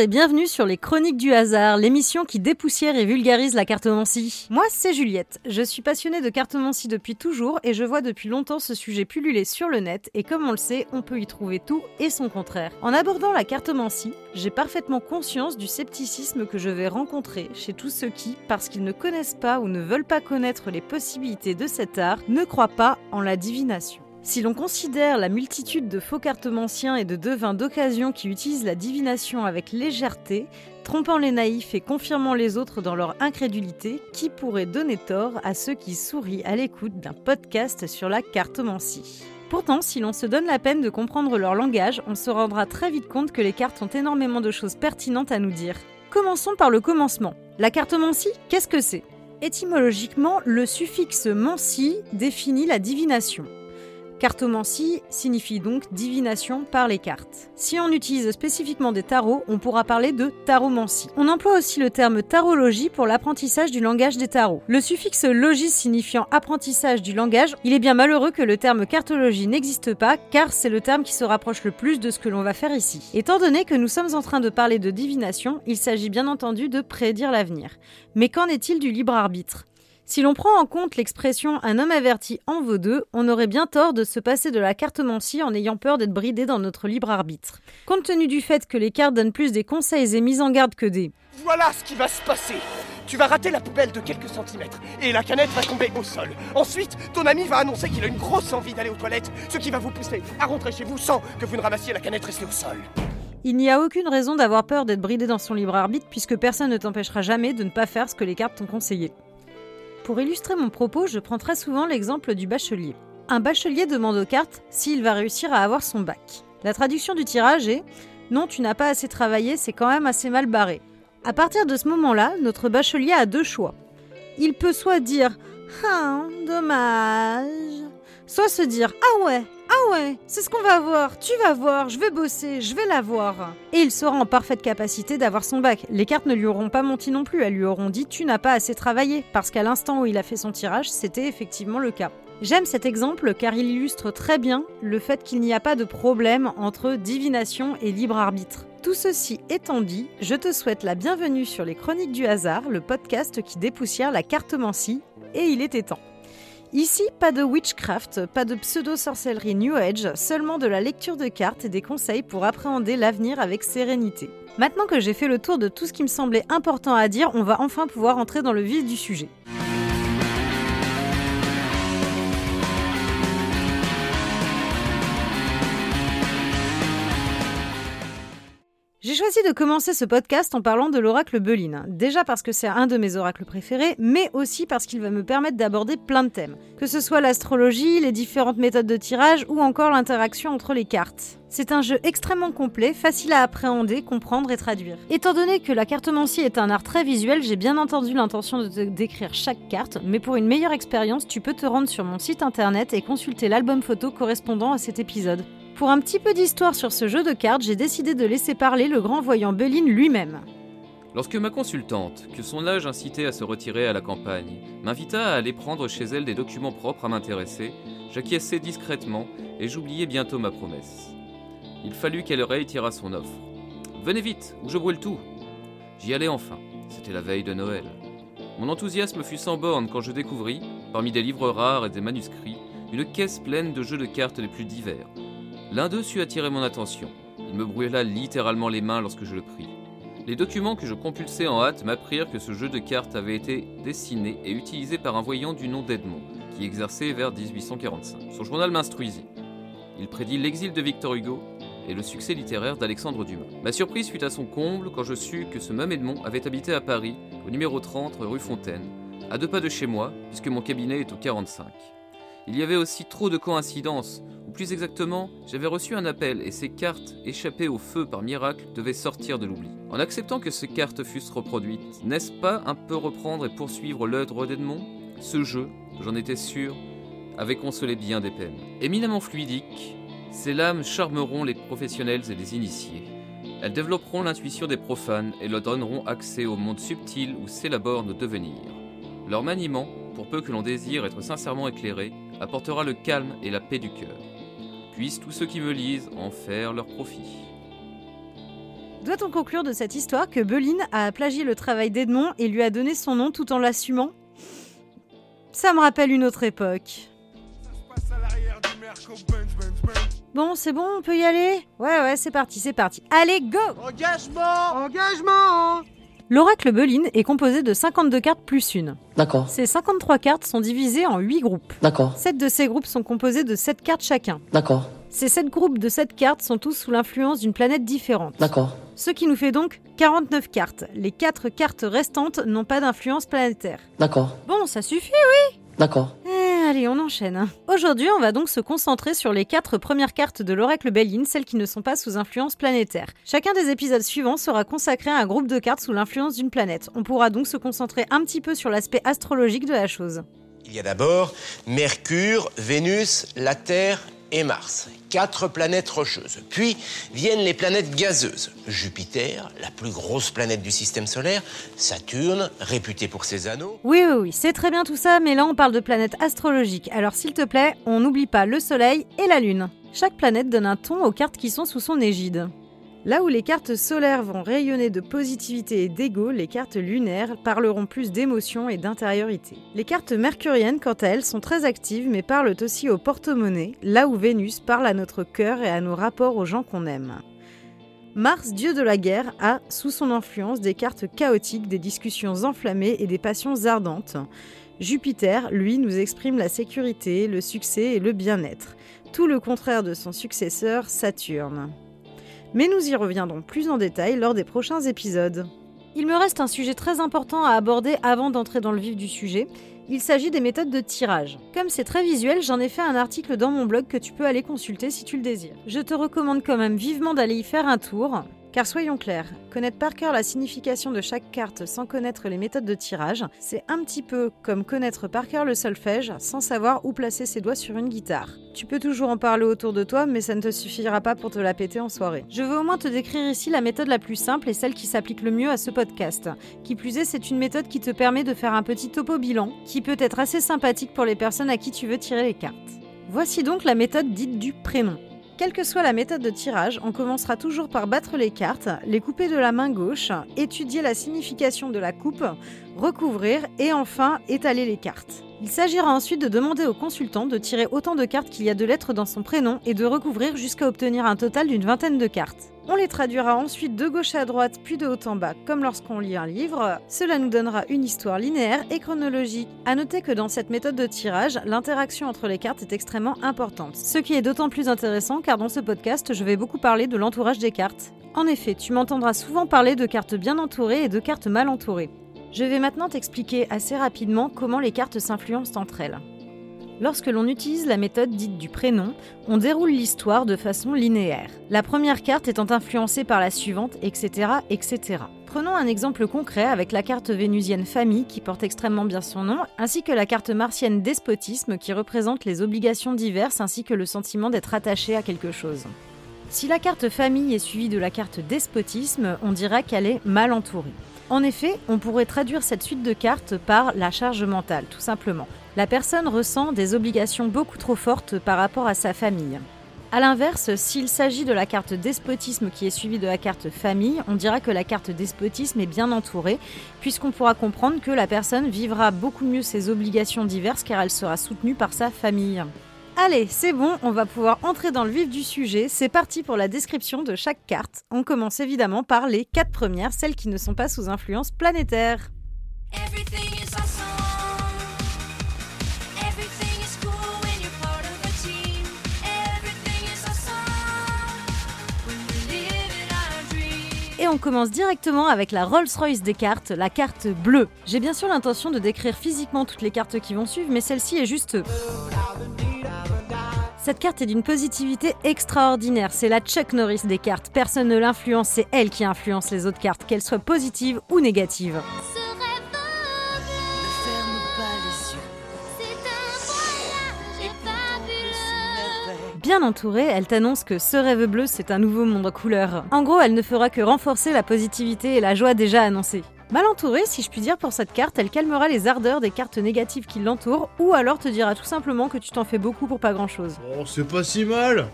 Et bienvenue sur les Chroniques du hasard, l'émission qui dépoussière et vulgarise la cartomancie. Moi, c'est Juliette. Je suis passionnée de cartomancie depuis toujours et je vois depuis longtemps ce sujet pulluler sur le net et comme on le sait, on peut y trouver tout et son contraire. En abordant la cartomancie, j'ai parfaitement conscience du scepticisme que je vais rencontrer chez tous ceux qui, parce qu'ils ne connaissent pas ou ne veulent pas connaître les possibilités de cet art, ne croient pas en la divination. Si l'on considère la multitude de faux cartomanciens et de devins d'occasion qui utilisent la divination avec légèreté, trompant les naïfs et confirmant les autres dans leur incrédulité, qui pourrait donner tort à ceux qui sourient à l'écoute d'un podcast sur la cartomancie? Pourtant, si l'on se donne la peine de comprendre leur langage, on se rendra très vite compte que les cartes ont énormément de choses pertinentes à nous dire. Commençons par le commencement. La cartomancie, qu'est-ce que c'est? Étymologiquement, le suffixe mancie définit la divination. Cartomancie signifie donc divination par les cartes. Si on utilise spécifiquement des tarots, on pourra parler de taromancie. On emploie aussi le terme tarologie pour l'apprentissage du langage des tarots. Le suffixe logis signifiant apprentissage du langage, il est bien malheureux que le terme cartologie n'existe pas car c'est le terme qui se rapproche le plus de ce que l'on va faire ici. Étant donné que nous sommes en train de parler de divination, il s'agit bien entendu de prédire l'avenir. Mais qu'en est-il du libre arbitre? Si l'on prend en compte l'expression un homme averti en vaut deux, on aurait bien tort de se passer de la cartomancie en ayant peur d'être bridé dans notre libre arbitre. Compte tenu du fait que les cartes donnent plus des conseils et mises en garde que des Voilà ce qui va se passer Tu vas rater la poubelle de quelques centimètres et la canette va tomber au sol. Ensuite, ton ami va annoncer qu'il a une grosse envie d'aller aux toilettes, ce qui va vous pousser à rentrer chez vous sans que vous ne ramassiez la canette restée au sol. Il n'y a aucune raison d'avoir peur d'être bridé dans son libre arbitre puisque personne ne t'empêchera jamais de ne pas faire ce que les cartes t'ont conseillé. Pour illustrer mon propos, je prends très souvent l'exemple du bachelier. Un bachelier demande aux cartes s'il va réussir à avoir son bac. La traduction du tirage est Non, tu n'as pas assez travaillé, c'est quand même assez mal barré. À partir de ce moment-là, notre bachelier a deux choix. Il peut soit dire Ah, dommage, soit se dire Ah ouais, ah ouais, c'est ce qu'on va voir, tu vas voir, je vais bosser, je vais l'avoir. Et il sera en parfaite capacité d'avoir son bac. Les cartes ne lui auront pas menti non plus, elles lui auront dit tu n'as pas assez travaillé, parce qu'à l'instant où il a fait son tirage, c'était effectivement le cas. J'aime cet exemple car il illustre très bien le fait qu'il n'y a pas de problème entre divination et libre arbitre. Tout ceci étant dit, je te souhaite la bienvenue sur les Chroniques du hasard, le podcast qui dépoussière la cartomancie, et il était temps. Ici, pas de witchcraft, pas de pseudo-sorcellerie New Age, seulement de la lecture de cartes et des conseils pour appréhender l'avenir avec sérénité. Maintenant que j'ai fait le tour de tout ce qui me semblait important à dire, on va enfin pouvoir entrer dans le vif du sujet. J'ai choisi de commencer ce podcast en parlant de l'oracle Belin. Déjà parce que c'est un de mes oracles préférés, mais aussi parce qu'il va me permettre d'aborder plein de thèmes. Que ce soit l'astrologie, les différentes méthodes de tirage ou encore l'interaction entre les cartes. C'est un jeu extrêmement complet, facile à appréhender, comprendre et traduire. Étant donné que la cartomancie est un art très visuel, j'ai bien entendu l'intention de décrire chaque carte, mais pour une meilleure expérience, tu peux te rendre sur mon site internet et consulter l'album photo correspondant à cet épisode. Pour un petit peu d'histoire sur ce jeu de cartes, j'ai décidé de laisser parler le grand voyant Belin lui-même. Lorsque ma consultante, que son âge incitait à se retirer à la campagne, m'invita à aller prendre chez elle des documents propres à m'intéresser, j'acquiesçai discrètement et j'oubliai bientôt ma promesse. Il fallut qu'elle réitérât son offre. Venez vite, ou je brûle tout. J'y allais enfin. C'était la veille de Noël. Mon enthousiasme fut sans borne quand je découvris, parmi des livres rares et des manuscrits, une caisse pleine de jeux de cartes les plus divers, L'un d'eux sut attirer mon attention. Il me brûla littéralement les mains lorsque je le pris. Les documents que je compulsais en hâte m'apprirent que ce jeu de cartes avait été dessiné et utilisé par un voyant du nom d'Edmond, qui exerçait vers 1845. Son journal m'instruisit. Il prédit l'exil de Victor Hugo et le succès littéraire d'Alexandre Dumas. Ma surprise fut à son comble quand je sus que ce même Edmond avait habité à Paris, au numéro 30 rue Fontaine, à deux pas de chez moi, puisque mon cabinet est au 45. Il y avait aussi trop de coïncidences ou plus exactement, j'avais reçu un appel et ces cartes, échappées au feu par miracle, devaient sortir de l'oubli. En acceptant que ces cartes fussent reproduites, n'est-ce pas un peu reprendre et poursuivre l'œuvre d'Edmond? Ce jeu, j'en étais sûr, avait consolé bien des peines. Éminemment fluidique, ces lames charmeront les professionnels et les initiés. Elles développeront l'intuition des profanes et leur donneront accès au monde subtil où s'élaborent nos devenirs. Leur maniement, pour peu que l'on désire être sincèrement éclairé, apportera le calme et la paix du cœur puissent tous ceux qui me lisent en faire leur profit. Doit-on conclure de cette histoire que Beline a plagié le travail d'Edmond et lui a donné son nom tout en l'assumant? Ça me rappelle une autre époque. Bon, c'est bon, on peut y aller? Ouais, ouais, c'est parti, c'est parti. Allez, go Engagement Engagement L'oracle Beline est composé de 52 cartes plus une. D'accord, Ces 53 cartes sont divisées en 8 groupes. d'accord, 7 de ces groupes sont composés de 7 cartes chacun. d'accord, Ces 7 groupes de 7 cartes sont tous sous l'influence d'une planète différente. d'accord. Ce qui nous fait donc 49 cartes. Les 4 cartes restantes n'ont pas d'influence planétaire. D'accord, Bon, ça suffit d'accord. Allez, on enchaîne. Aujourd'hui, on va donc se concentrer sur les 4 premières cartes de l'oracle Béline, celles qui ne sont pas sous influence planétaire. Chacun des épisodes suivants sera consacré à un groupe de cartes sous l'influence d'une planète. On pourra donc se concentrer un petit peu sur l'aspect astrologique de la chose. Il y a d'abord Mercure, Vénus, la Terre et Mars. Quatre planètes rocheuses. Puis viennent les planètes gazeuses. Jupiter, la plus grosse planète du système solaire. Saturne, réputé pour ses anneaux. Oui, oui, oui, c'est très bien tout ça, mais là on parle de planètes astrologiques. Alors s'il te plaît, on n'oublie pas le Soleil et la Lune. Chaque planète donne un ton aux cartes qui sont sous son égide. Là où les cartes solaires vont rayonner de positivité et d'ego, les cartes lunaires parleront plus d'émotion et d'intériorité. Les cartes mercuriennes, quant à elles, sont très actives mais parlent aussi au porte-monnaie, là où Vénus parle à notre cœur et à nos rapports aux gens qu'on aime. Mars, dieu de la guerre, a, sous son influence, des cartes chaotiques, des discussions enflammées et des passions ardentes. Jupiter, lui, nous exprime la sécurité, le succès et le bien-être. Tout le contraire de son successeur, Saturne. Mais nous y reviendrons plus en détail lors des prochains épisodes. Il me reste un sujet très important à aborder avant d'entrer dans le vif du sujet. Il s'agit des méthodes de tirage. Comme c'est très visuel, j'en ai fait un article dans mon blog que tu peux aller consulter si tu le désires. Je te recommande quand même vivement d'aller y faire un tour, car soyons clairs, connaître par cœur la signification de chaque carte sans connaître les méthodes de tirage, c'est un petit peu comme connaître par cœur le solfège sans savoir où placer ses doigts sur une guitare. Tu peux toujours en parler autour de toi, mais ça ne te suffira pas pour te la péter en soirée. Je veux au moins te décrire ici la méthode la plus simple et celle qui s'applique le mieux à ce podcast. Qui plus est, c'est une méthode qui te permet de faire un petit topo bilan, qui peut être assez sympathique pour les personnes à qui tu veux tirer les cartes. Voici donc la méthode dite du prénom. Quelle que soit la méthode de tirage, on commencera toujours par battre les cartes, les couper de la main gauche, étudier la signification de la coupe, recouvrir et enfin étaler les cartes. Il s'agira ensuite de demander au consultant de tirer autant de cartes qu'il y a de lettres dans son prénom et de recouvrir jusqu'à obtenir un total d'une vingtaine de cartes. On les traduira ensuite de gauche à droite puis de haut en bas comme lorsqu'on lit un livre. Cela nous donnera une histoire linéaire et chronologique. A noter que dans cette méthode de tirage, l'interaction entre les cartes est extrêmement importante. Ce qui est d'autant plus intéressant car dans ce podcast, je vais beaucoup parler de l'entourage des cartes. En effet, tu m'entendras souvent parler de cartes bien entourées et de cartes mal entourées. Je vais maintenant t'expliquer assez rapidement comment les cartes s'influencent entre elles. Lorsque l'on utilise la méthode dite du prénom, on déroule l'histoire de façon linéaire. La première carte étant influencée par la suivante, etc., etc. Prenons un exemple concret avec la carte vénusienne famille qui porte extrêmement bien son nom, ainsi que la carte martienne despotisme qui représente les obligations diverses ainsi que le sentiment d'être attaché à quelque chose. Si la carte famille est suivie de la carte despotisme, on dira qu'elle est mal entourée. En effet, on pourrait traduire cette suite de cartes par la charge mentale, tout simplement. La personne ressent des obligations beaucoup trop fortes par rapport à sa famille. A l'inverse, s'il s'agit de la carte despotisme qui est suivie de la carte famille, on dira que la carte despotisme est bien entourée, puisqu'on pourra comprendre que la personne vivra beaucoup mieux ses obligations diverses car elle sera soutenue par sa famille. Allez, c'est bon, on va pouvoir entrer dans le vif du sujet. C'est parti pour la description de chaque carte. On commence évidemment par les quatre premières, celles qui ne sont pas sous influence planétaire. On commence directement avec la Rolls-Royce des cartes, la carte bleue. J'ai bien sûr l'intention de décrire physiquement toutes les cartes qui vont suivre, mais celle-ci est juste... Cette carte est d'une positivité extraordinaire, c'est la Chuck Norris des cartes. Personne ne l'influence, c'est elle qui influence les autres cartes, qu'elles soient positives ou négatives. Bien entourée, elle t'annonce que ce rêve bleu, c'est un nouveau monde en couleur. En gros, elle ne fera que renforcer la positivité et la joie déjà annoncée. Mal entourée, si je puis dire pour cette carte, elle calmera les ardeurs des cartes négatives qui l'entourent, ou alors te dira tout simplement que tu t'en fais beaucoup pour pas grand chose. Oh, c'est pas si mal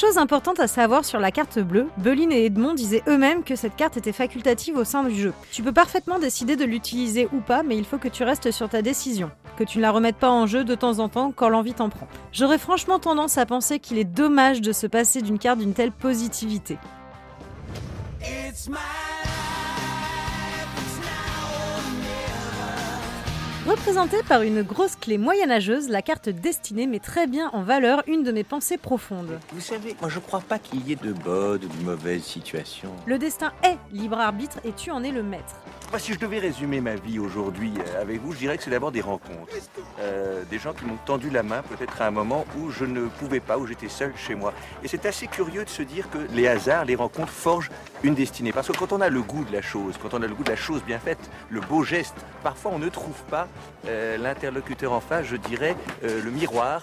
Chose importante à savoir sur la carte bleue, Beline et Edmond disaient eux-mêmes que cette carte était facultative au sein du jeu. Tu peux parfaitement décider de l'utiliser ou pas, mais il faut que tu restes sur ta décision, que tu ne la remettes pas en jeu de temps en temps quand l'envie t'en prend. J'aurais franchement tendance à penser qu'il est dommage de se passer d'une carte d'une telle positivité. Représentée par une grosse clé moyenâgeuse, la carte destinée met très bien en valeur une de mes pensées profondes. Vous savez, moi je crois pas qu'il y ait de bonnes ou de mauvaises situations. Le destin est libre arbitre et tu en es le maître. Moi, si je devais résumer ma vie aujourd'hui euh, avec vous, je dirais que c'est d'abord des rencontres. Euh, des gens qui m'ont tendu la main peut-être à un moment où je ne pouvais pas, où j'étais seul chez moi. Et c'est assez curieux de se dire que les hasards, les rencontres forgent une destinée. Parce que quand on a le goût de la chose, quand on a le goût de la chose bien faite, le beau geste, parfois on ne trouve pas l'interlocuteur en face, je dirais, euh, le miroir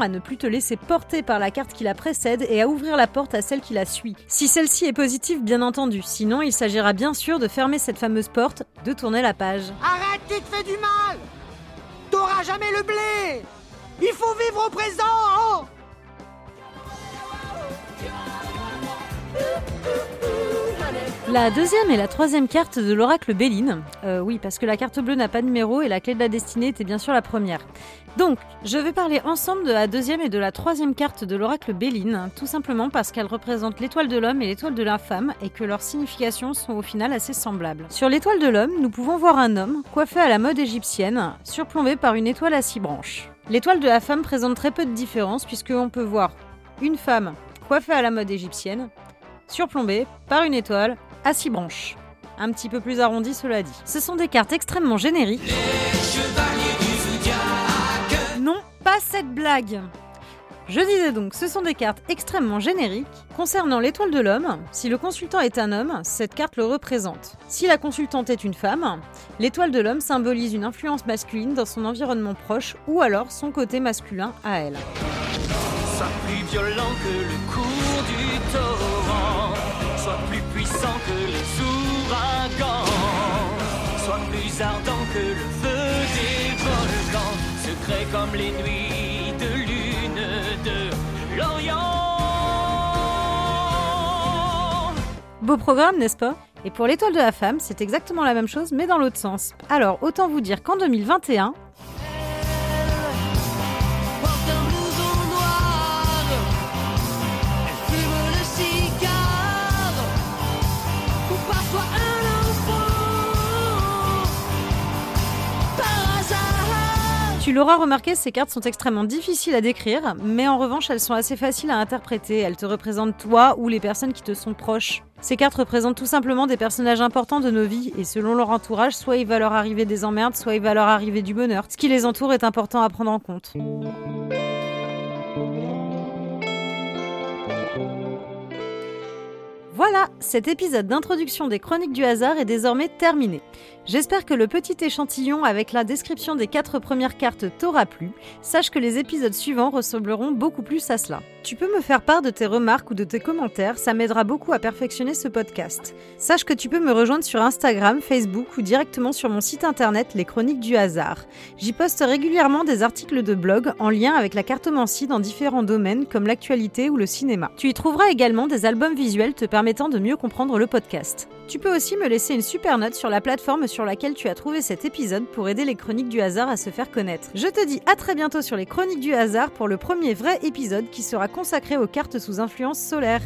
à ne plus te laisser porter par la carte qui la précède et à ouvrir la porte à celle qui la suit. Si celle-ci est positive, bien entendu. Sinon, il s'agira bien sûr de fermer cette fameuse porte, de tourner la page. Arrête, tu te fais du mal T'auras jamais le blé Il faut vivre au présent La deuxième et la troisième carte de l'oracle Béline. Euh, oui, parce que la carte bleue n'a pas de numéro et la clé de la destinée était bien sûr la première. Donc, je vais parler ensemble de la deuxième et de la troisième carte de l'oracle Béline, tout simplement parce qu'elles représentent l'étoile de l'homme et l'étoile de la femme et que leurs significations sont au final assez semblables. Sur l'étoile de l'homme, nous pouvons voir un homme coiffé à la mode égyptienne, surplombé par une étoile à six branches. L'étoile de la femme présente très peu de différence puisqu'on peut voir une femme coiffée à la mode égyptienne, surplombée par une étoile à six branches. Un petit peu plus arrondi, cela dit. Ce sont des cartes extrêmement génériques. Non, pas cette blague. Je disais donc, ce sont des cartes extrêmement génériques. Concernant l'étoile de l'homme, si le consultant est un homme, cette carte le représente. Si la consultante est une femme, l'étoile de l'homme symbolise une influence masculine dans son environnement proche ou alors son côté masculin à elle. Sois plus violent que le cours puissant que les ouragans. Sois plus ardent que le feu des volcans. Secret comme les nuits de lune de l'Orient. Beau programme, n'est-ce pas? Et pour l'étoile de la femme, c'est exactement la même chose, mais dans l'autre sens. Alors, autant vous dire qu'en 2021, tu l'auras remarqué, ces cartes sont extrêmement difficiles à décrire, mais en revanche, elles sont assez faciles à interpréter. Elles te représentent toi ou les personnes qui te sont proches. Ces cartes représentent tout simplement des personnages importants de nos vies, et selon leur entourage, soit il va leur arriver des emmerdes, soit il va leur arriver du bonheur. Ce qui les entoure est important à prendre en compte. Voilà, cet épisode d'introduction des chroniques du hasard est désormais terminé. J'espère que le petit échantillon avec la description des quatre premières cartes t'aura plu. Sache que les épisodes suivants ressembleront beaucoup plus à cela. Tu peux me faire part de tes remarques ou de tes commentaires, ça m'aidera beaucoup à perfectionner ce podcast. Sache que tu peux me rejoindre sur Instagram, Facebook ou directement sur mon site internet Les Chroniques du Hasard. J'y poste régulièrement des articles de blog en lien avec la cartomancie dans différents domaines comme l'actualité ou le cinéma. Tu y trouveras également des albums visuels te permettant de mieux comprendre le podcast. Tu peux aussi me laisser une super note sur la plateforme sur laquelle tu as trouvé cet épisode pour aider les chroniques du hasard à se faire connaître. Je te dis à très bientôt sur les chroniques du hasard pour le premier vrai épisode qui sera consacré aux cartes sous influence solaire.